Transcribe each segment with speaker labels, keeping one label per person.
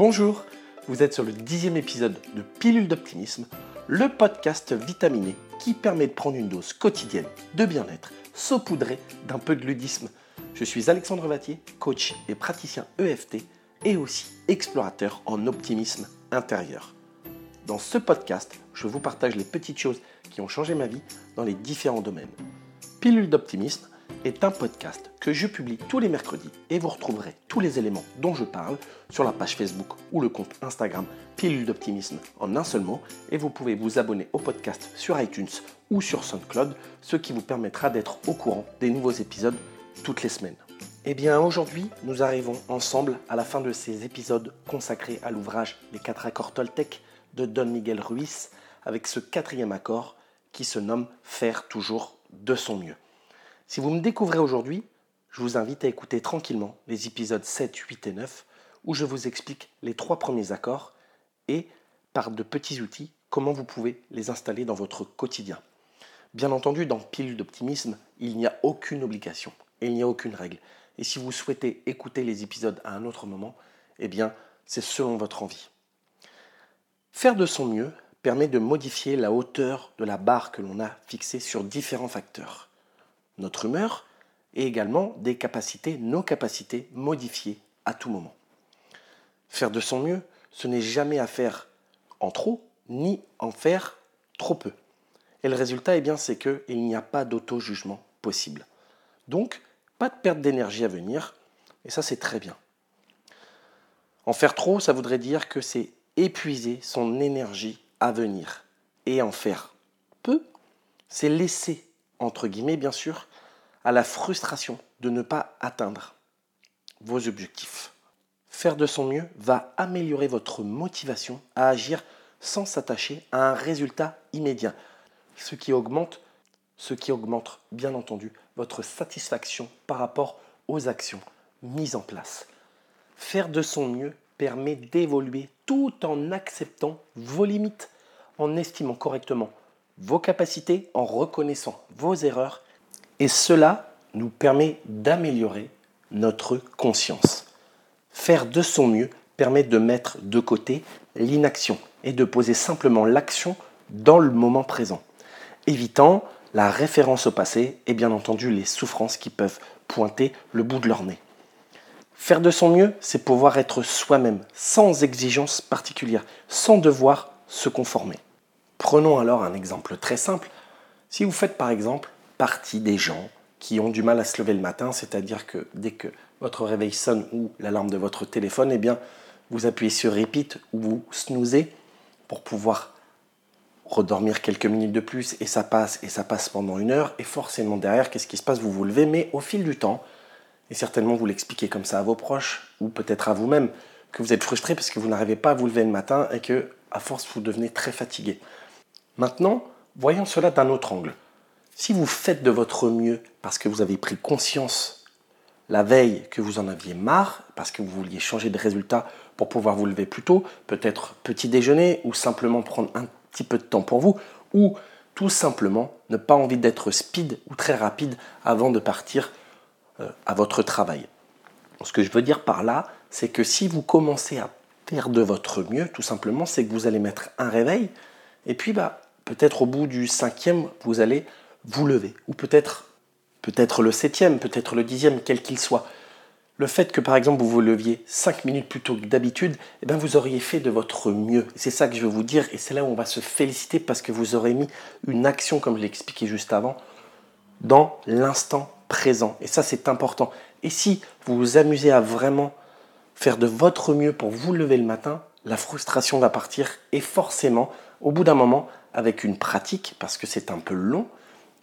Speaker 1: Bonjour, vous êtes sur le dixième épisode de Pilule d'optimisme, le podcast vitaminé qui permet de prendre une dose quotidienne de bien-être saupoudrée d'un peu de ludisme. Je suis Alexandre Vatier, coach et praticien EFT et aussi explorateur en optimisme intérieur. Dans ce podcast, je vous partage les petites choses qui ont changé ma vie dans les différents domaines. Pilule d'optimisme est un podcast que je publie tous les mercredis et vous retrouverez tous les éléments dont je parle sur la page Facebook ou le compte Instagram Pilule d'optimisme en un seul mot et vous pouvez vous abonner au podcast sur iTunes ou sur SoundCloud, ce qui vous permettra d'être au courant des nouveaux épisodes toutes les semaines. Eh bien aujourd'hui, nous arrivons ensemble à la fin de ces épisodes consacrés à l'ouvrage Les quatre accords Toltec de Don Miguel Ruiz avec ce quatrième accord qui se nomme Faire toujours de son mieux. Si vous me découvrez aujourd'hui, je vous invite à écouter tranquillement les épisodes 7, 8 et 9 où je vous explique les trois premiers accords et par de petits outils comment vous pouvez les installer dans votre quotidien. Bien entendu, dans Pile d'optimisme, il n'y a aucune obligation et il n'y a aucune règle. Et si vous souhaitez écouter les épisodes à un autre moment, eh bien, c'est selon votre envie. Faire de son mieux permet de modifier la hauteur de la barre que l'on a fixée sur différents facteurs notre humeur et également des capacités, nos capacités modifiées à tout moment. Faire de son mieux, ce n'est jamais à faire en trop, ni en faire trop peu. Et le résultat, eh bien, c'est qu'il n'y a pas d'auto-jugement possible. Donc, pas de perte d'énergie à venir, et ça, c'est très bien. En faire trop, ça voudrait dire que c'est épuiser son énergie à venir. Et en faire peu, c'est laisser, entre guillemets bien sûr, à la frustration de ne pas atteindre vos objectifs. Faire de son mieux va améliorer votre motivation à agir sans s'attacher à un résultat immédiat, ce qui augmente bien entendu votre satisfaction par rapport aux actions mises en place. Faire de son mieux permet d'évoluer tout en acceptant vos limites, en estimant correctement vos capacités, en reconnaissant vos erreurs et cela nous permet d'améliorer notre conscience. Faire de son mieux permet de mettre de côté l'inaction et de poser simplement l'action dans le moment présent, évitant la référence au passé et bien entendu les souffrances qui peuvent pointer le bout de leur nez. Faire de son mieux, c'est pouvoir être soi-même, sans exigence particulière, sans devoir se conformer. Prenons alors un exemple très simple. Si vous faites par exemple partie des gens qui ont du mal à se lever le matin, c'est-à-dire que dès que votre réveil sonne ou l'alarme de votre téléphone, eh bien, vous appuyez sur repeat ou vous snoozez pour pouvoir redormir quelques minutes de plus et ça passe et ça passe pendant une heure et forcément derrière qu'est-ce qui se passe? Vous vous levez mais au fil du temps et certainement vous l'expliquez comme ça à vos proches ou peut-être à vous-même que vous êtes frustré parce que vous n'arrivez pas à vous lever le matin et que à force vous devenez très fatigué. Maintenant, voyons cela d'un autre angle. Si vous faites de votre mieux parce que vous avez pris conscience la veille que vous en aviez marre, parce que vous vouliez changer de résultat pour pouvoir vous lever plus tôt, peut-être petit déjeuner ou simplement prendre un petit peu de temps pour vous, ou tout simplement ne pas envie d'être speed ou très rapide avant de partir euh, à votre travail. Ce que je veux dire par là, c'est que si vous commencez à faire de votre mieux, tout simplement, c'est que vous allez mettre un réveil, et puis bah, peut-être au bout du cinquième, vous allez vous levez, ou peut-être peut-être le septième, peut-être le dixième, quel qu'il soit. Le fait que par exemple vous vous leviez cinq minutes plus tôt que d'habitude, eh bien, vous auriez fait de votre mieux. C'est ça que je veux vous dire et c'est là où on va se féliciter parce que vous aurez mis une action, comme je l'ai expliqué juste avant, dans l'instant présent. Et ça c'est important. Et si vous vous amusez à vraiment faire de votre mieux pour vous lever le matin, la frustration va partir et forcément, au bout d'un moment, avec une pratique, parce que c'est un peu long,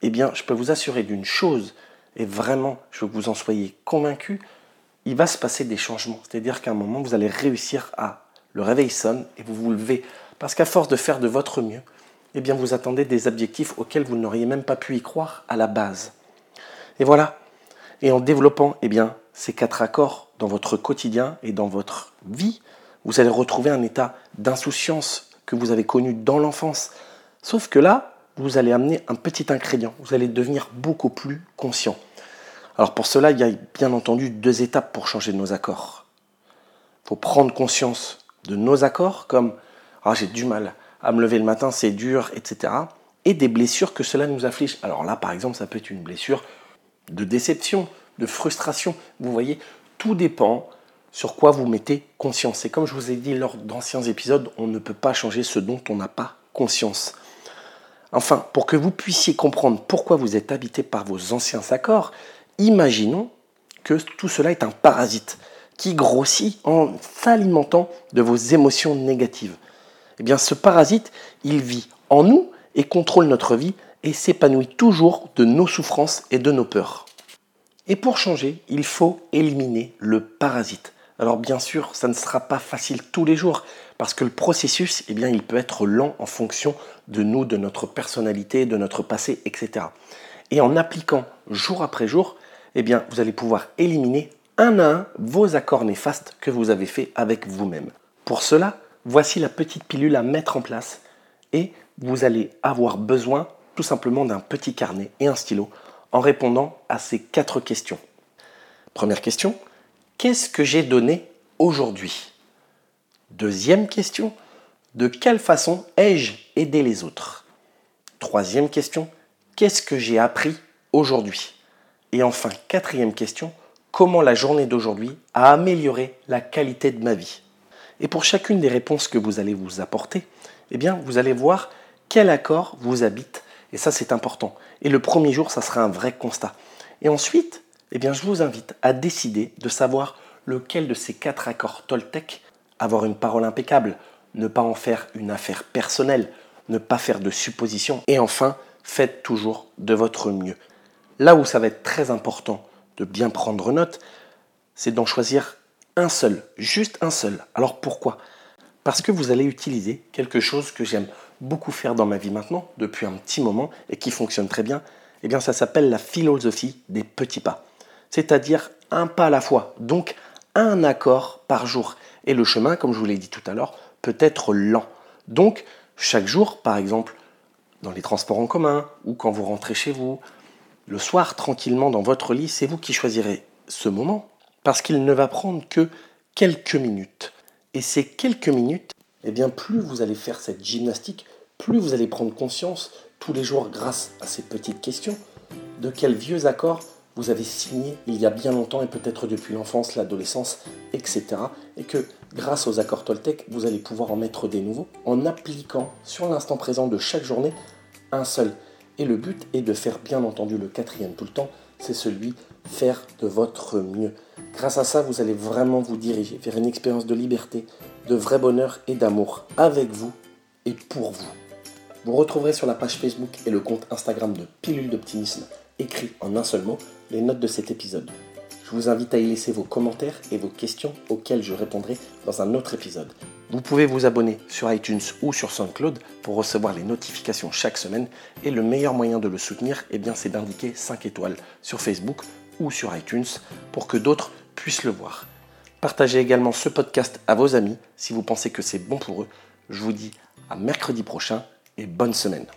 Speaker 1: eh bien, je peux vous assurer d'une chose, et vraiment, je veux que vous en soyez convaincus, il va se passer des changements. C'est-à-dire qu'à un moment, vous allez réussir à le réveil sonne et vous vous levez. Parce qu'à force de faire de votre mieux, eh bien, vous attendez des objectifs auxquels vous n'auriez même pas pu y croire à la base. Et voilà. Et en développant eh bien, ces quatre accords dans votre quotidien et dans votre vie, vous allez retrouver un état d'insouciance que vous avez connu dans l'enfance. Sauf que là, vous allez amener un petit ingrédient. Vous allez devenir beaucoup plus conscient. Alors pour cela, il y a bien entendu deux étapes pour changer nos accords. Il faut prendre conscience de nos accords, comme ah, j'ai du mal à me lever le matin, c'est dur, etc. Et des blessures que cela nous afflige. Alors là, par exemple, ça peut être une blessure de déception, de frustration. Vous voyez, tout dépend sur quoi vous mettez conscience. Et comme je vous ai dit lors d'anciens épisodes, on ne peut pas changer ce dont on n'a pas conscience. Enfin, pour que vous puissiez comprendre pourquoi vous êtes habité par vos anciens accords, imaginons que tout cela est un parasite qui grossit en s'alimentant de vos émotions négatives. Eh bien, ce parasite, il vit en nous et contrôle notre vie et s'épanouit toujours de nos souffrances et de nos peurs. Et pour changer, il faut éliminer le parasite. Alors bien sûr, ça ne sera pas facile tous les jours parce que le processus, eh bien, il peut être lent en fonction de nous, de notre personnalité, de notre passé, etc. Et en appliquant jour après jour, eh bien, vous allez pouvoir éliminer un à un vos accords néfastes que vous avez faits avec vous-même. Pour cela, voici la petite pilule à mettre en place et vous allez avoir besoin tout simplement d'un petit carnet et un stylo en répondant à ces quatre questions. Première question, qu'est-ce que j'ai donné aujourd'hui? Deuxième question, de quelle façon ai-je aidé les autres? Troisième question, qu'est-ce que j'ai appris aujourd'hui? Et enfin, quatrième question, comment la journée d'aujourd'hui a amélioré la qualité de ma vie? Et pour chacune des réponses que vous allez vous apporter, eh bien, vous allez voir quel accord vous habite. Et ça, c'est important. Et le premier jour, ça sera un vrai constat. Et ensuite, eh bien, je vous invite à décider de savoir lequel de ces quatre accords Toltec avoir une parole impeccable, ne pas en faire une affaire personnelle, ne pas faire de suppositions, et enfin, faites toujours de votre mieux. Là où ça va être très important de bien prendre note, c'est d'en choisir un seul, juste un seul. Alors pourquoi? Parce que vous allez utiliser quelque chose que j'aime beaucoup faire dans ma vie maintenant, depuis un petit moment, et qui fonctionne très bien. Eh bien, ça s'appelle la philosophie des petits pas. C'est-à-dire un pas à la fois, donc un accord par jour. Et le chemin, comme je vous l'ai dit tout à l'heure, peut être lent. Donc, chaque jour, par exemple, dans les transports en commun ou quand vous rentrez chez vous, le soir, tranquillement dans votre lit, c'est vous qui choisirez ce moment parce qu'il ne va prendre que quelques minutes. Et ces quelques minutes, eh bien, plus vous allez faire cette gymnastique, plus vous allez prendre conscience tous les jours grâce à ces petites questions de quels vieux accords vous avez signé il y a bien longtemps et peut-être depuis l'enfance, l'adolescence, etc. Et que grâce aux accords Toltec, vous allez pouvoir en mettre des nouveaux en appliquant sur l'instant présent de chaque journée un seul. Et le but est de faire bien entendu le quatrième tout le temps, c'est celui faire de votre mieux. Grâce à ça, vous allez vraiment vous diriger vers une expérience de liberté, de vrai bonheur et d'amour avec vous et pour vous. Vous retrouverez sur la page Facebook et le compte Instagram de Pilule d'Optimisme écrit en un seul mot les notes de cet épisode. Je vous invite à y laisser vos commentaires et vos questions auxquelles je répondrai dans un autre épisode. Vous pouvez vous abonner sur iTunes ou sur SoundCloud pour recevoir les notifications chaque semaine et le meilleur moyen de le soutenir, eh c'est d'indiquer 5 étoiles sur Facebook ou sur iTunes pour que d'autres puissent le voir. Partagez également ce podcast à vos amis si vous pensez que c'est bon pour eux. Je vous dis à mercredi prochain et bonne semaine.